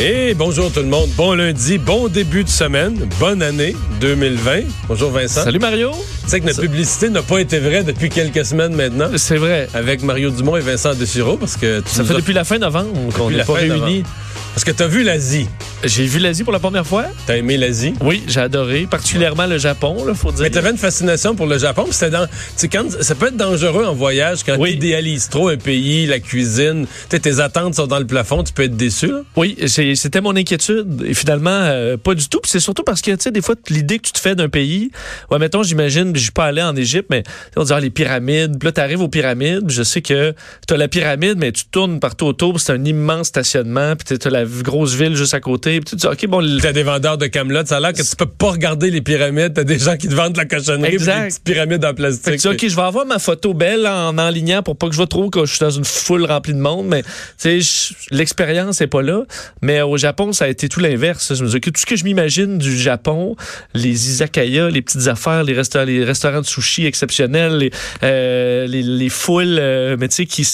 Et bonjour tout le monde. Bon lundi, bon début de semaine, bonne année 2020. Bonjour Vincent. Salut Mario. Tu sais que notre publicité n'a pas été vraie depuis quelques semaines maintenant. C'est vrai. Avec Mario Dumont et Vincent Dessureau parce que tu Ça fait depuis la fin novembre qu'on n'est pas réunis. novembre. Parce que tu as vu l'Asie. J'ai vu l'Asie pour la première fois. T'as aimé l'Asie? Oui, j'ai adoré, particulièrement le Japon, là, faut dire. Mais t'avais une fascination pour le Japon. C'était dans, quand, ça peut être dangereux en voyage quand Oui. tu idéalises trop un pays, la cuisine. Tes attentes sont dans le plafond, tu peux être déçu. là. Oui, c'était mon inquiétude. Et finalement, euh, pas du tout. Puis c'est surtout parce que, tu sais, des fois, l'idée que tu te fais d'un pays, ouais, mettons, j'imagine, je suis pas allé en Égypte, mais on dit, ah, les pyramides. Puis là, t'arrives aux pyramides. Je sais que t'as la pyramide, mais tu tournes partout autour. C'est un immense stationnement. Puis t'as la grosse ville juste à côté. Puis tu dis, OK, bon, T'as des vendeurs de Camelot, ça a l'air que tu peux pas regarder les pyramides. T'as des gens qui te vendent de la cochonnerie, puis Exact. des petites pyramides en plastique. que dis, OK, je vais avoir ma photo belle en enlignant pour pas que je vois trop que je suis dans une foule remplie de monde. Mais, tu sais, l'expérience est pas là. Mais au Japon, ça a été tout l'inverse. Je me dis, OK, tout ce que je m'imagine du Japon, les izakaya, les petites affaires, les, resta- les restaurants de sushi exceptionnels, les, euh, les, les foules, euh, mais tu sais, qui,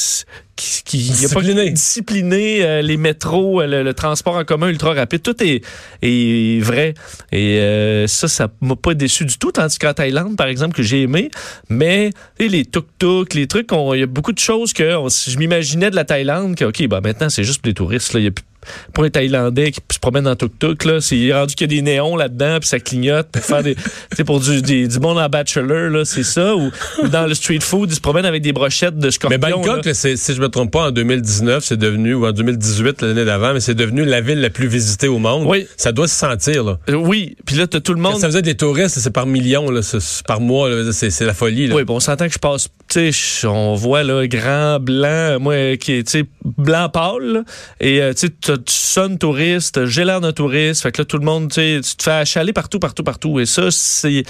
qui, qui y a pas discipliné euh, les métros, euh, le, le transport en commun ultra rapide, tout est, est vrai. Et euh, ça, ça m'a pas déçu du tout. Tandis qu'en Thaïlande, par exemple, que j'ai aimé, mais les tuk-tuk, les trucs, on- il y a beaucoup de choses que on- je m'imaginais de la Thaïlande que, OK, ben maintenant, c'est juste pour les touristes. Là. Il y a plus- pour les Thaïlandais qui se promènent en tuk-tuk, là, c'est rendu qu'il y a des néons là-dedans, puis ça clignote pour faire des, pour du, des- du monde en bachelor, là, c'est ça. Ou, ou dans le street food, ils se promènent avec des brochettes de Mais scorpions. Bangkok, là. si je me trompe pas, en 2019, c'est devenu, ou en 2018, l'année d'avant, mais c'est devenu la ville la plus visitée au monde. Oui. Ça doit se sentir, là. Euh, Oui, puis là, t'as tout le Quand monde. ça faisait des touristes, c'est par millions, là, par mois, c'est la folie, là. Oui, bon, on s'entend que je passe, tu sais, on voit là, grand, blanc, moi, qui est, tu sais, blanc pâle, et euh, tu sais, tu- sonnes touriste, j'ai l'air d'un touriste, fait que là, tout le monde, tu te fais achaler partout, partout, partout, et ça, c'est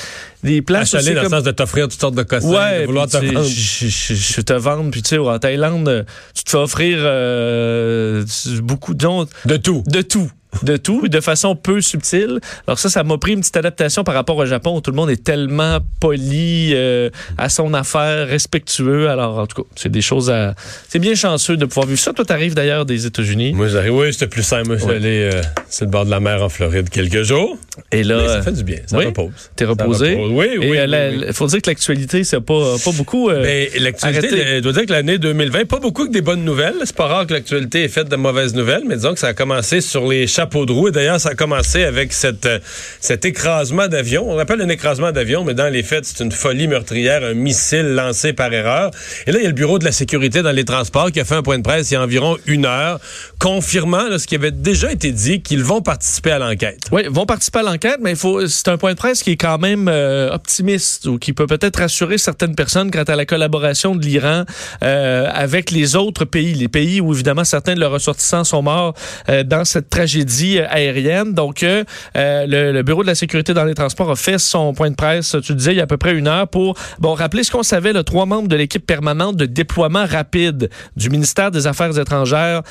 des places Achaler aussi dans le comme- sens de t'offrir toutes sortes de cossins, Ouais, de vouloir te vendre. je, je- je te vendre, puis tu sais, en Thaïlande, tu te fais offrir euh, beaucoup, disons, De tout. de tout. De tout, de façon peu subtile. Alors ça, ça m'a pris une petite adaptation par rapport au Japon où tout le monde est tellement poli, euh, à son affaire, respectueux. Alors, en tout cas, c'est des choses à... C'est bien chanceux de pouvoir vivre ça. Toi, t'arrives d'ailleurs des États-Unis. Moi, j'arrive, oui, c'était plus simple. Moi, Ouais. euh, sur le bord de la mer en Floride quelques jours. Et là, Mais ça euh, fait du bien, ça oui, repose. t'es reposé. repose. Oui, oui, euh, oui, la- oui. la- faut dire que l'actualité, c'est pas, pas beaucoup... euh, Mais l'actualité, arrêtez. je dois dire que l'année 2020, pas beaucoup que des bonnes nouvelles. C'est pas rare que l'actualité est faite de mauvaises nouvelles, mais disons que ça a commencé sur les chapeaux de roue. Et d'ailleurs, ça a commencé avec cette, euh, cet écrasement d'avion. On appelle un écrasement d'avion, mais dans les faits, c'est une folie meurtrière, un missile lancé par erreur. Et là, il y a le Bureau de la sécurité dans les transports qui a fait un point de presse il y a environ une heure, confirmant là, ce qui avait déjà été dit, vont participer à l'enquête. Oui, vont participer à l'enquête, mais. C'est un point de presse qui est quand même euh, optimiste ou qui peut peut-être rassurer certaines personnes quant à la collaboration de l'Iran euh, avec les autres pays, les pays où évidemment certains de leurs ressortissants sont morts euh, dans cette tragédie euh, aérienne. Donc, euh, le, le bureau de la sécurité dans les transports a fait son point de presse. Tu disais il y a à peu près une heure pour bon rappeler ce qu'on savait. Le trois membres de l'équipe permanente de déploiement rapide du ministère des Affaires étrangères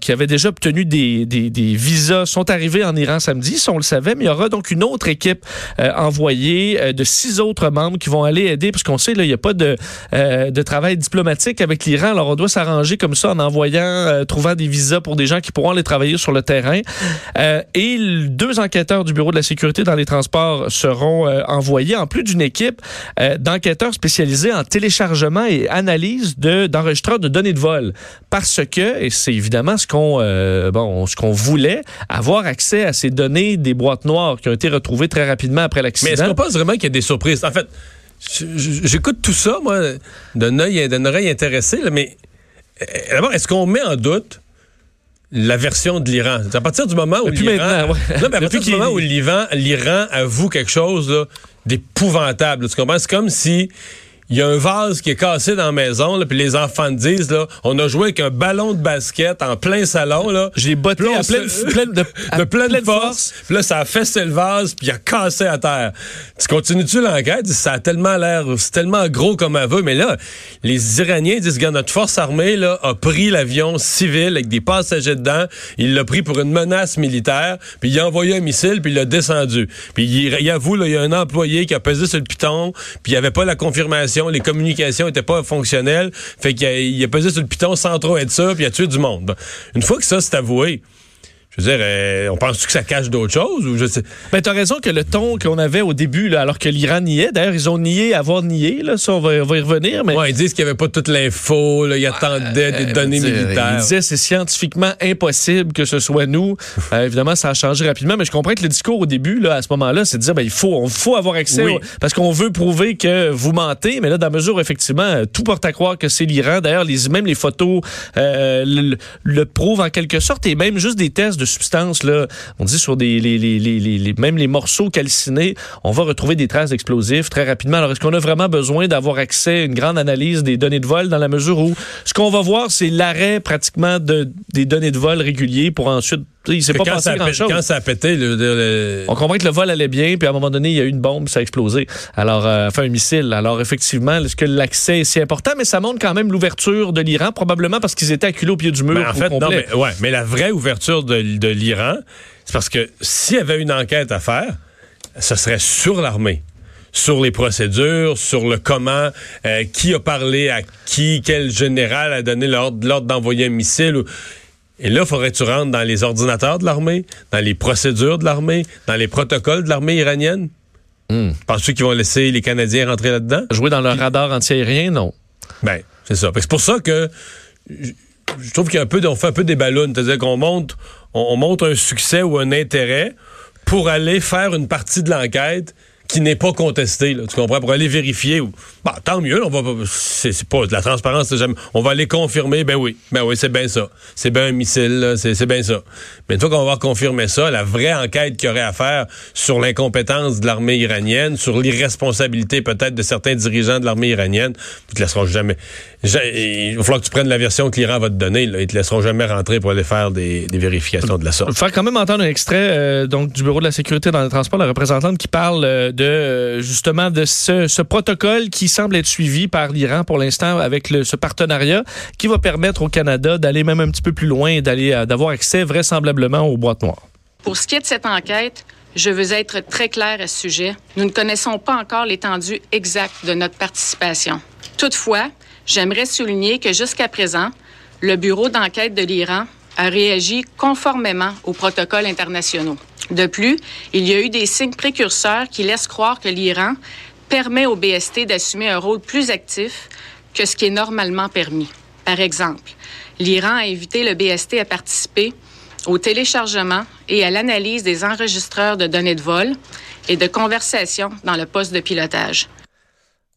qui avait déjà obtenu des, des, des visas sont arrivés en Iran samedi, ça on le savait, mais il y aura donc une autre équipe euh, envoyée euh, de six autres membres qui vont aller aider, parce qu'on sait, là, il n'y a pas de, euh, de travail diplomatique avec l'Iran, alors on doit s'arranger comme ça en envoyant, trouvant des visas pour des gens qui pourront aller travailler sur le terrain. Et deux enquêteurs du Bureau de la sécurité dans les transports seront envoyés, en plus d'une équipe d'enquêteurs spécialisés en téléchargement et analyse de, d'enregistreurs de données de vol. Parce que, et c'est évidemment ce qu'on bon, ce qu'on voulait, avoir accès à ces données des boîtes noires qui ont été retrouvées très rapidement après Mais est-ce l'accident. qu'on pense vraiment qu'il y a des surprises? En fait, j'écoute tout ça, moi, d'un œil, d'une oreille intéressée, là, mais euh, d'abord, est-ce qu'on met en doute la version de l'Iran? À partir du moment où l'Iran... ouais. Non, mais à Depuis partir du qu'il- moment où l'Iran, avoue quelque chose d'épouvantable, tu comprends? C'est comme si il y a un vase qui est cassé dans la maison, là, puis les enfants disent, là, on a joué avec un ballon de basket en plein salon, là. J'ai botté à pleine, pleine- de, de pleine, pleine force. Puis là, ça a fessé le vase, puis il a cassé à terre. Tu continues-tu l'enquête? Ça a tellement l'air, c'est tellement gros comme aveu, mais là, les Iraniens disent, que notre force armée, là, a pris l'avion civil avec des passagers dedans, il l'a pris pour une menace militaire, puis il a envoyé un missile, puis il l'a descendu. Puis il, il avoue, là, il y a un employé qui a pesé sur le piton, puis il n'y avait pas la confirmation, les communications n'étaient pas fonctionnelles, fait qu'il a, a pesé sur le piton sans trop être ça, puis il a tué du monde. Une fois que ça c'est avoué, je veux dire, euh, on pense-tu que ça cache d'autres choses ou je sais? Ben, t'as raison que le ton qu'on avait au début, là, alors que l'Iran niait, d'ailleurs, ils ont nié avoir nié, là, ça, on va, on va y revenir, mais. Ouais, ils disent qu'il n'y avait pas toute l'info, là, ils attendaient des Euh, données dire, militaires. Il disait c'est scientifiquement impossible que ce soit nous. Euh, évidemment, ça a changé rapidement, mais je comprends que le discours au début, là, à ce moment-là, c'est de dire ben, il faut, on faut avoir accès Oui. au- parce qu'on veut prouver que vous mentez, mais là, dans la mesure où effectivement, tout porte à croire que c'est l'Iran. D'ailleurs, les, même les photos euh, le, le prouvent en quelque sorte, et même juste des tests de substances, là, on dit sur des même les morceaux calcinés, on va retrouver des traces d'explosifs très rapidement. Alors, est-ce qu'on a vraiment besoin d'avoir accès à une grande analyse des données de vol dans la mesure où ce qu'on va voir, c'est l'arrêt pratiquement de, des données de vol réguliers pour ensuite. Il s'est pas quand, passé ça a pété, grand-chose. quand ça a pété, le- le- le- On comprend que le vol allait bien, puis à un moment donné, il y a eu une bombe, ça a explosé. Alors, euh, enfin, un missile. Alors, effectivement, est-ce que l'accès est si important? Mais ça montre quand même l'ouverture de l'Iran, probablement parce qu'ils étaient acculés au pied du mur. Ben, en fait, non, mais, ouais, mais la vraie ouverture de, de l'Iran, c'est parce que s'il y avait une enquête à faire, ce serait sur l'armée. Sur les procédures, sur le comment, euh, qui a parlé à qui, quel général a donné l'ordre l'ordre d'envoyer un missile. ou- Et là, faudrait que tu rentres dans les ordinateurs de l'armée, dans les procédures de l'armée, dans les protocoles de l'armée iranienne. Hmm. Penses-tu qu'ils vont laisser les Canadiens rentrer là-dedans? Jouer dans leur radar anti-aérien, non. Ben, c'est ça. C'est pour ça que je trouve qu'il y a un peu, on fait un peu des ballons. C'est-à-dire qu'on monte, on, on monte un succès ou un intérêt pour aller faire une partie de l'enquête qui n'est pas contestée. là, tu comprends? Pour aller vérifier. Bah, tant mieux. On va, c'est pas de la transparence. jamais- on va aller confirmer. Ben oui. Ben oui, c'est bien ça. C'est bien un missile. C'est bien ça. Mais une fois qu'on va confirmé ça, la vraie enquête qu'il y aurait à faire sur l'incompétence de l'armée iranienne, sur l'irresponsabilité peut-être de certains dirigeants de l'armée iranienne, ils te laisseront jamais. Ja- Il va falloir que tu prennes la version que l'Iran va te donner. Là. Ils te laisseront jamais rentrer pour aller faire des, vérifications de la sorte. faire quand même entendre un extrait euh, donc du bureau de la sécurité dans les transports, la représentante qui parle euh, de euh, justement de ce, protocole qui semble être suivi par l'Iran pour l'instant avec ce partenariat qui va permettre au Canada d'aller même un petit peu plus loin et d'aller euh, d'avoir accès vraisemblablement aux boîtes noires. Pour ce qui est de cette enquête, je veux être très clair à ce sujet. Nous ne connaissons pas encore l'étendue exacte de notre participation. Toutefois, j'aimerais souligner que jusqu'à présent, le bureau d'enquête de l'Iran a réagi conformément aux protocoles internationaux. De plus, il y a eu des signes précurseurs qui laissent croire que l'Iran permet au BST d'assumer un rôle plus actif que ce qui est normalement permis. Par exemple, l'Iran a invité le BST à participer au téléchargement et à l'analyse des enregistreurs de données de vol et de conversation dans le poste de pilotage.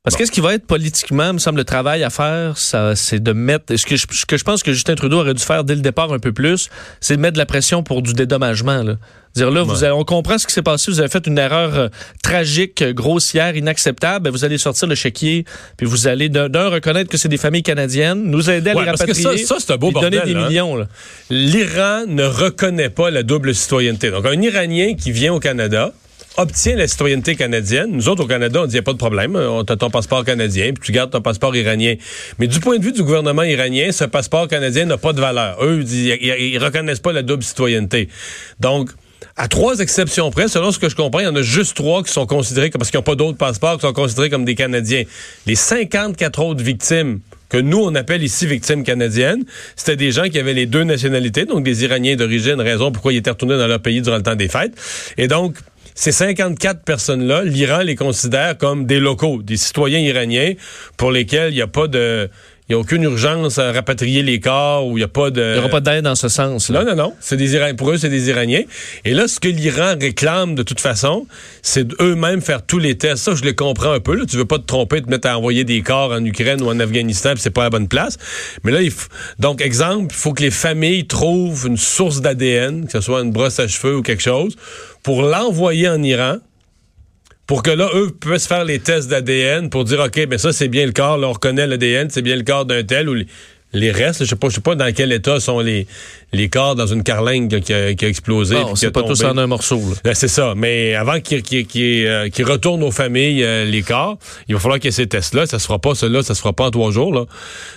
Parce que ce qui va être politiquement, me semble, le travail à faire, ça, c'est de mettre. Ce que, je, ce que je pense que Justin Trudeau aurait dû faire dès le départ un peu plus, c'est de mettre de la pression pour du dédommagement. Là. Dire là, vous avez- on comprend ce qui s'est passé, vous avez fait une erreur euh, tragique, grossière, inacceptable. Ben, vous allez sortir le chéquier, puis vous allez d'un reconnaître que c'est des familles canadiennes, nous aider à Ouais, les parce que rapatrier, ça- ça, c'est un beau puis donner bordel, des hein. millions. L'Iran ne reconnaît pas la double citoyenneté. Donc, un Iranien qui vient au Canada obtient la citoyenneté canadienne. Nous autres, au Canada, on dit, il n'y a pas de problème. On a ton passeport canadien, puis tu gardes ton passeport iranien. Mais du point de vue du gouvernement iranien, ce passeport canadien n'a pas de valeur. Eux, ils reconnaissent pas la double citoyenneté. Donc, à trois exceptions près, selon ce que je comprends, il y en a juste trois qui sont considérés, comme- parce qu'ils n'ont pas d'autres passeports, qui sont considérés comme des Canadiens. Les 54 autres victimes que nous, on appelle ici victimes canadiennes, c'était des gens qui avaient les deux nationalités, donc des Iraniens d'origine, raison pourquoi ils étaient retournés dans leur pays durant le temps des fêtes. Et donc, ces 54 personnes-là, l'Iran les considère comme des locaux, des citoyens iraniens pour lesquels il n'y a pas de... Il n'y a aucune urgence à rapatrier les corps ou il n'y a pas de... Il n'y aura pas d'aide dans ce sens. là. Non, non, non. C'est des Iraniens. Pour eux, c'est des Iraniens. Et là, ce que l'Iran réclame de toute façon, c'est d'eux-mêmes faire tous les tests. Ça, je les comprends un peu. Là. Tu veux pas te tromper, te mettre à envoyer des corps en Ukraine ou en Afghanistan, puis c'est pas la bonne place. Mais là, il f- donc, exemple, il faut que les familles trouvent une source d'ADN, que ce soit une brosse à cheveux ou quelque chose, pour l'envoyer en Iran pour que là, eux puissent faire les tests d'ADN pour dire, OK, mais ça, c'est bien le corps, là, on reconnaît l'ADN, c'est bien le corps d'un tel, ou les, restes, je sais pas, je sais pas dans quel état sont les, les corps dans une carlingue qui a, qui a explosé. Non, c'est a pas tous en un morceau. Ben, c'est ça. Mais avant qu'ils euh, retournent aux familles euh, les corps, il va falloir qu'il y ait ces tests-là. Ça se fera pas, cela, ça se fera pas en trois jours. Là.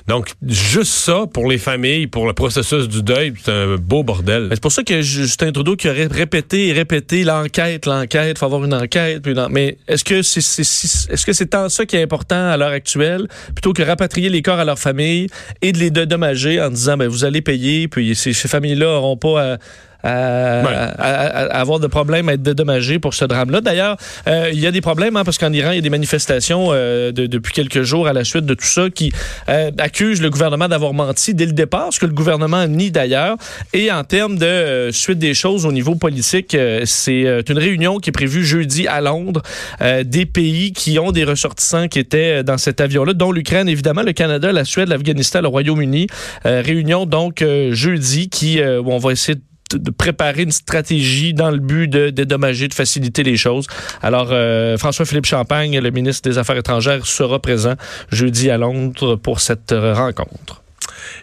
Donc, juste ça, pour les familles, pour le processus du deuil, c'est un beau bordel. Mais C'est pour ça que Justin Trudeau qui aurait répété et répété l'enquête, l'enquête, faut avoir une enquête. puis Mais est-ce que c'est c'est- c'est- est-ce que c'est tant ça qui est important à l'heure actuelle, plutôt que rapatrier les corps à leur famille et de les dédommager en disant ben vous allez payer, puis ces, ces familles-là n'auront pas à à, Ouais. à- avoir de problèmes à être dédommagés pour ce drame-là. D'ailleurs, euh, il y a des problèmes hein, parce qu'en Iran, il y a des manifestations euh, de- depuis quelques jours à la suite de tout ça qui euh, accusent le gouvernement d'avoir menti dès le départ, ce que le gouvernement nie d'ailleurs. Et en termes de euh, suite des choses au niveau politique, euh, c'est euh, une réunion qui est prévue jeudi à Londres euh, des pays qui ont des ressortissants qui étaient dans cet avion-là, dont l'Ukraine, évidemment, le Canada, la Suède, l'Afghanistan, le Royaume-Uni. Euh, réunion donc euh, jeudi qui euh, où on va essayer de de préparer une stratégie dans le but de dédommager, de faciliter les choses. Alors, euh, François-Philippe Champagne, le ministre des Affaires étrangères, sera présent jeudi à Londres pour cette rencontre.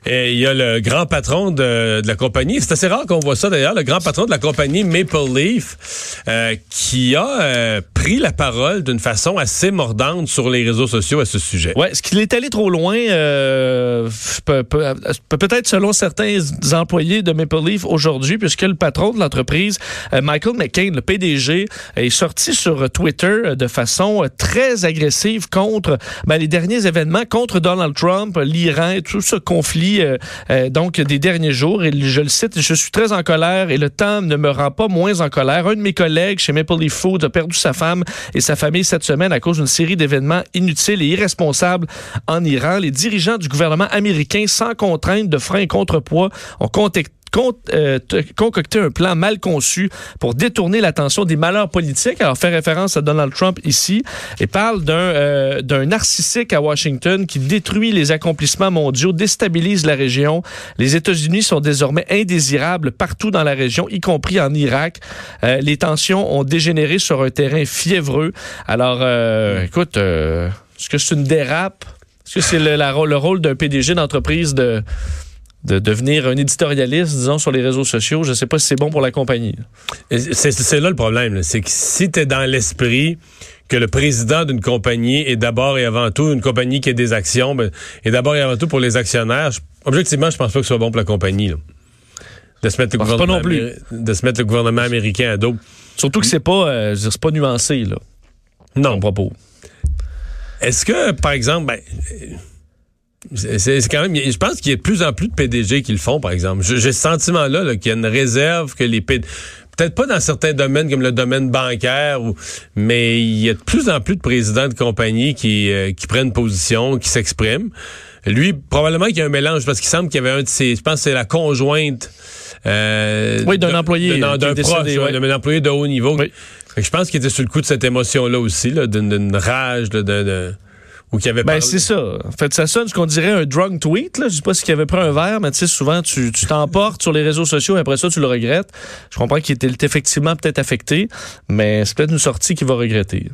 Et il y a le grand patron de, la compagnie. C'est assez rare qu'on voit ça d'ailleurs. Le grand patron de la compagnie Maple Leaf euh, qui a euh, pris la parole d'une façon assez mordante sur les réseaux sociaux à ce sujet. Ouais, est-ce qu'il est allé trop loin, euh, peut- peut-être selon certains employés de Maple Leaf aujourd'hui, puisque le patron de l'entreprise, euh, Michael McCain, le PDG, est sorti sur Twitter euh, de façon euh, très agressive contre ben, les derniers événements, contre Donald Trump, l'Iran tout ce conflit euh, euh, donc des derniers jours. Et je le cite, je suis très en colère et le temps ne me rend pas moins en colère. Un de mes collègues chez Maple Leaf Foods a perdu sa femme et sa famille cette semaine à cause d'une série d'événements inutiles et irresponsables en Iran. Les dirigeants du gouvernement américain, sans contrainte de frein et contrepoids, ont contacté con- euh, concocté un plan mal conçu pour détourner l'attention des malheurs politiques. Alors, fait référence à Donald Trump ici et parle d'un euh, d'un narcissique à Washington qui détruit les accomplissements mondiaux, déstabilise la région. Les États-Unis sont désormais indésirables partout dans la région, y compris en Irak. Euh, les tensions ont dégénéré sur un terrain fiévreux. Alors, euh, écoute, euh, est-ce que c'est une dérape? Est-ce que c'est le, le rôle d'un PDG d'entreprise de de devenir un éditorialiste, disons, sur les réseaux sociaux. Je ne sais pas si c'est bon pour la compagnie. C'est là le problème. C'est que si tu es dans l'esprit que le président d'une compagnie est d'abord et avant tout une compagnie qui a des actions, ben, est d'abord et avant tout pour les actionnaires, je- objectivement, je pense pas que ce soit bon pour la compagnie. là. De se mettre le gouvernement non plus. de se mettre le gouvernement américain à dos. Surtout que c'est pas, euh, je veux dire, c'est pas nuancé, là, Non. mon propos. Est-ce que, par exemple, ben, c'est quand même, je pense qu'il y a de plus en plus de PDG qui le font, par exemple. J'ai ce sentiment-là là, qu'il y a une réserve que les PDG, peut-être pas dans certains domaines comme le domaine bancaire, ou, mais il y a de plus en plus de présidents de compagnies qui, euh, qui prennent position, qui s'expriment. Lui, probablement qu'il y a un mélange parce qu'il semble qu'il y avait un de ses, je pense que c'est la conjointe. euh, Oui, d'un employé, d'un proche, ouais, ouais. d'un employé de haut niveau. Oui. Fait que je pense qu'il était sur le coup de cette émotion-là aussi, là, d'une d'une rage, là, de, de- ou qu'il avait Ben, c'est ça. En fait, ça sonne ce qu'on dirait un drunk tweet. Là. Je sais pas s'il avait pris un verre, mais tu sais, souvent, tu tu t'emportes sur les réseaux sociaux et après ça, tu le regrettes. Je comprends qu'il était effectivement peut-être affecté, mais c'est peut-être une sortie qu'il va regretter.